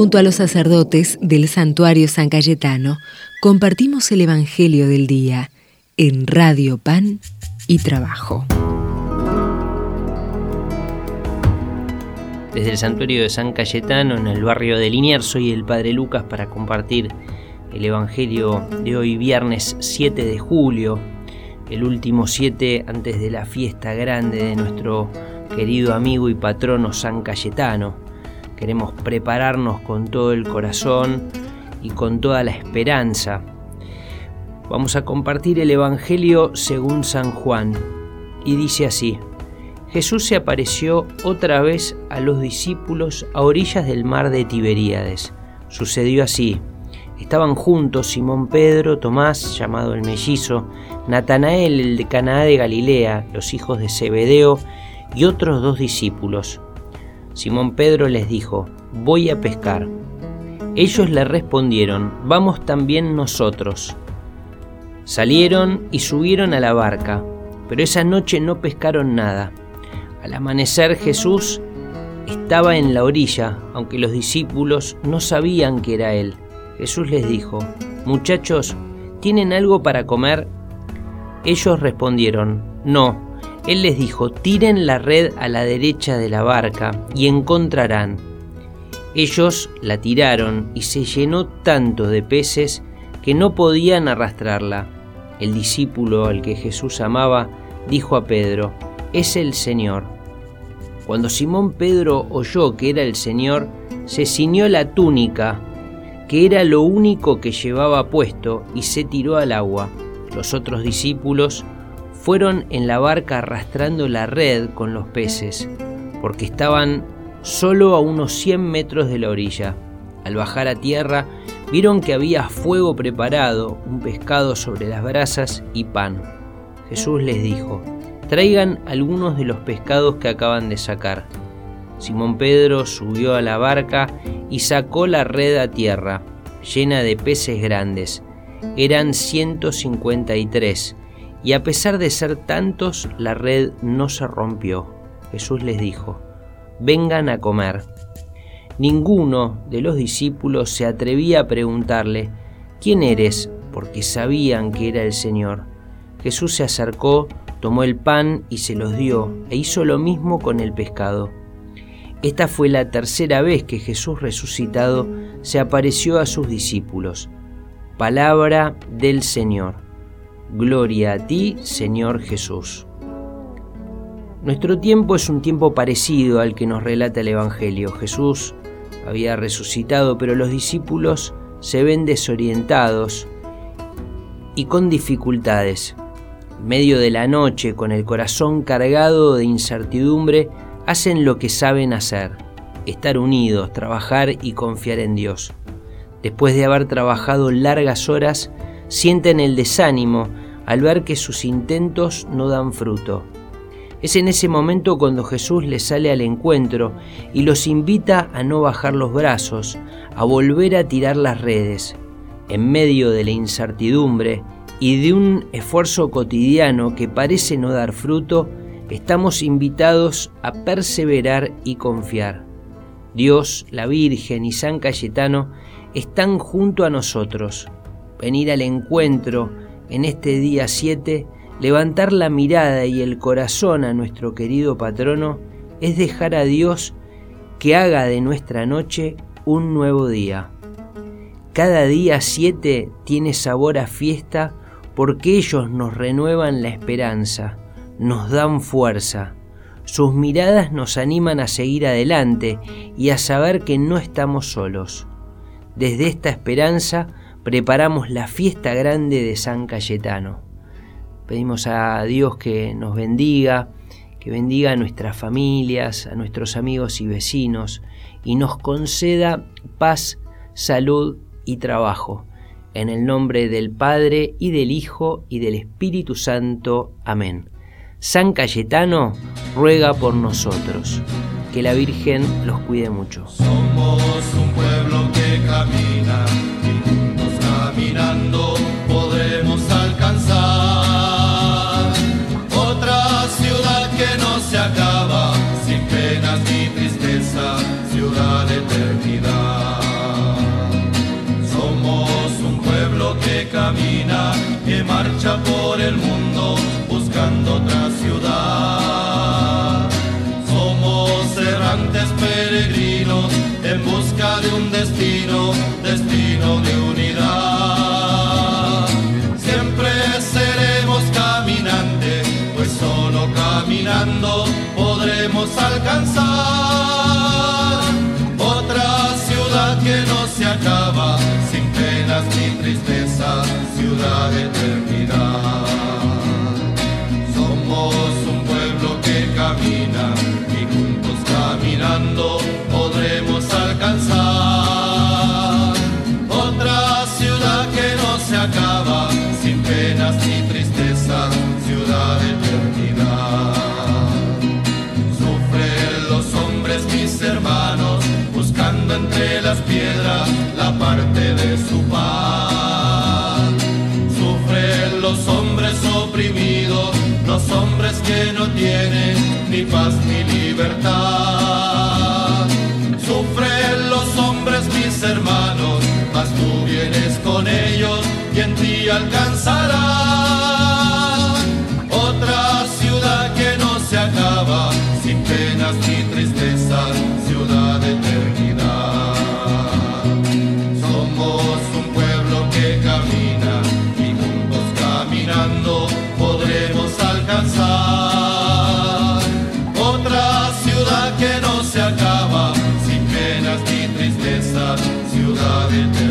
Junto a los sacerdotes del santuario San Cayetano, compartimos el Evangelio del Día en Radio Pan y Trabajo. Desde el santuario de San Cayetano, en el barrio de Liniers, soy el Padre Lucas para compartir el Evangelio de hoy, viernes 7 de julio, el último 7 antes de la fiesta grande de nuestro querido amigo y patrono San Cayetano. Queremos prepararnos con todo el corazón y con toda la esperanza. Vamos a compartir el Evangelio según San Juan y dice así. Jesús se apareció otra vez a los discípulos a orillas del mar de Tiberíades. Sucedió así. Estaban juntos Simón Pedro, Tomás, llamado el mellizo, Natanael, el de Canaá de Galilea, los hijos de Zebedeo, y otros dos discípulos. Simón Pedro les dijo, voy a pescar. Ellos le respondieron, vamos también nosotros. Salieron y subieron a la barca, pero esa noche no pescaron nada. Al amanecer Jesús estaba en la orilla, aunque los discípulos no sabían que era Él. Jesús les dijo, Muchachos, ¿tienen algo para comer? Ellos respondieron, No. Él les dijo, tiren la red a la derecha de la barca y encontrarán. Ellos la tiraron y se llenó tanto de peces que no podían arrastrarla. El discípulo al que Jesús amaba dijo a Pedro, es el Señor. Cuando Simón Pedro oyó que era el Señor, se ciñó la túnica que era lo único que llevaba puesto, y se tiró al agua. Los otros discípulos fueron en la barca arrastrando la red con los peces, porque estaban solo a unos 100 metros de la orilla. Al bajar a tierra, vieron que había fuego preparado, un pescado sobre las brasas y pan. Jesús les dijo, traigan algunos de los pescados que acaban de sacar. Simón Pedro subió a la barca y sacó la red a tierra, llena de peces grandes. Eran 153, y a pesar de ser tantos, la red no se rompió. Jesús les dijo, vengan a comer. Ninguno de los discípulos se atrevía a preguntarle, ¿quién eres? porque sabían que era el Señor. Jesús se acercó, tomó el pan y se los dio, e hizo lo mismo con el pescado. Esta fue la tercera vez que Jesús resucitado se apareció a sus discípulos. Palabra del Señor. Gloria a ti, Señor Jesús. Nuestro tiempo es un tiempo parecido al que nos relata el Evangelio. Jesús había resucitado, pero los discípulos se ven desorientados y con dificultades. En medio de la noche, con el corazón cargado de incertidumbre, hacen lo que saben hacer, estar unidos, trabajar y confiar en Dios. Después de haber trabajado largas horas, sienten el desánimo al ver que sus intentos no dan fruto. Es en ese momento cuando Jesús les sale al encuentro y los invita a no bajar los brazos, a volver a tirar las redes. En medio de la incertidumbre y de un esfuerzo cotidiano que parece no dar fruto, estamos invitados a perseverar y confiar. Dios, la Virgen y San Cayetano están junto a nosotros. Venir al encuentro en este día 7, levantar la mirada y el corazón a nuestro querido patrono, es dejar a Dios que haga de nuestra noche un nuevo día. Cada día 7 tiene sabor a fiesta porque ellos nos renuevan la esperanza nos dan fuerza. Sus miradas nos animan a seguir adelante y a saber que no estamos solos. Desde esta esperanza preparamos la fiesta grande de San Cayetano. Pedimos a Dios que nos bendiga, que bendiga a nuestras familias, a nuestros amigos y vecinos y nos conceda paz, salud y trabajo. En el nombre del Padre y del Hijo y del Espíritu Santo. Amén. San Cayetano ruega por nosotros. Que la Virgen los cuide mucho. Somos un pueblo que camina caminando podremos alcanzar otra ciudad que no se acaba, sin penas ni tristeza, ciudad de eternidad. Somos un pueblo que camina, que marcha por el mundo caminando podremos alcanzar otra ciudad que no se acaba, sin penas ni tristeza, ciudad eternidad. Somos un pueblo que camina y juntos caminando podremos alcanzar otra ciudad que no se acaba, sin penas ni tristeza, ciudad eternidad. Entre las piedras la parte de su paz. Sufren los hombres oprimidos, los hombres que no tienen ni paz ni libertad. Sufren los hombres, mis hermanos, mas tú vienes con ellos y en ti alcanzará you love it.